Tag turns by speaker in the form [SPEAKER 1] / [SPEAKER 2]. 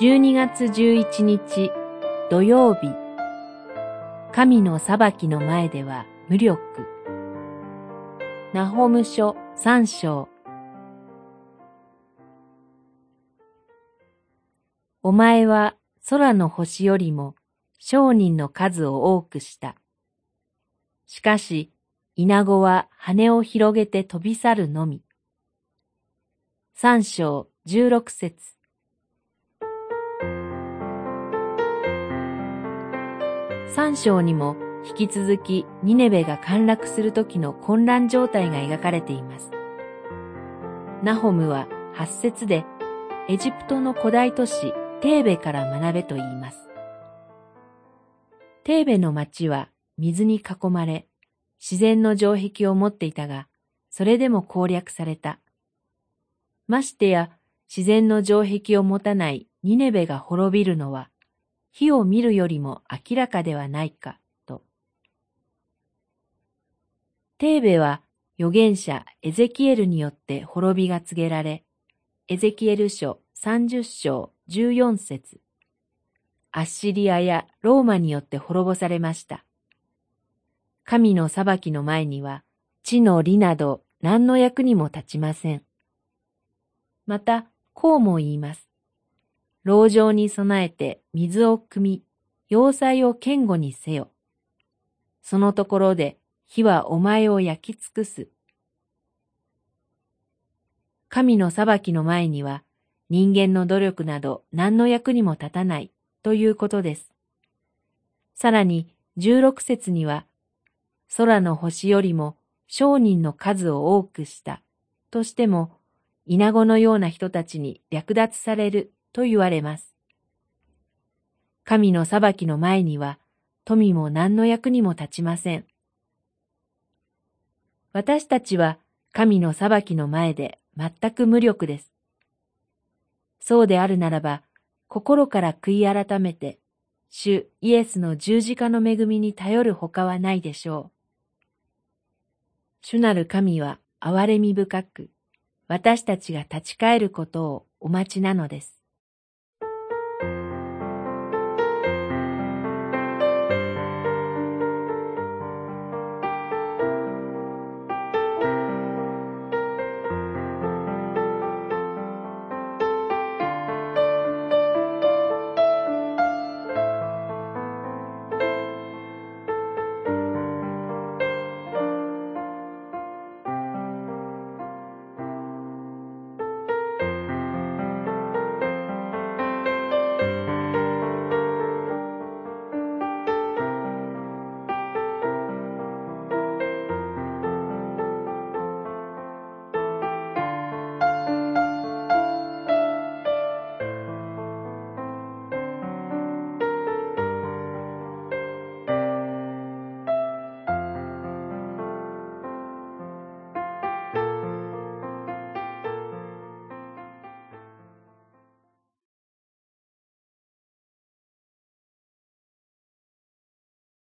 [SPEAKER 1] 12月11日土曜日神の裁きの前では無力ナホム書三章お前は空の星よりも商人の数を多くした。しかし、稲子は羽を広げて飛び去るのみ。三章十六節三章にも引き続きニネベが陥落する時の混乱状態が描かれています。ナホムは八節でエジプトの古代都市テーベから学べと言います。テーベの町は水に囲まれ、自然の城壁を持っていたが、それでも攻略された。ましてや自然の城壁を持たないニネベが滅びるのは、火を見るよりも明らかではないか、と。テーベは預言者エゼキエルによって滅びが告げられ、エゼキエル書30章14節アッシリアやローマによって滅ぼされました。神の裁きの前には、地の利など何の役にも立ちません。また、こうも言います。牢城に備えて水を汲み、要塞を堅固にせよ。そのところで火はお前を焼き尽くす。神の裁きの前には人間の努力など何の役にも立たないということです。さらに十六節には、空の星よりも商人の数を多くしたとしても、稲子のような人たちに略奪されると言われます。神の裁きの前には、富も何の役にも立ちません。私たちは神の裁きの前で全く無力です。そうであるならば、心から悔い改めて、主イエスの十字架の恵みに頼るほかはないでしょう。主なる神は憐れみ深く、私たちが立ち返ることをお待ちなのです。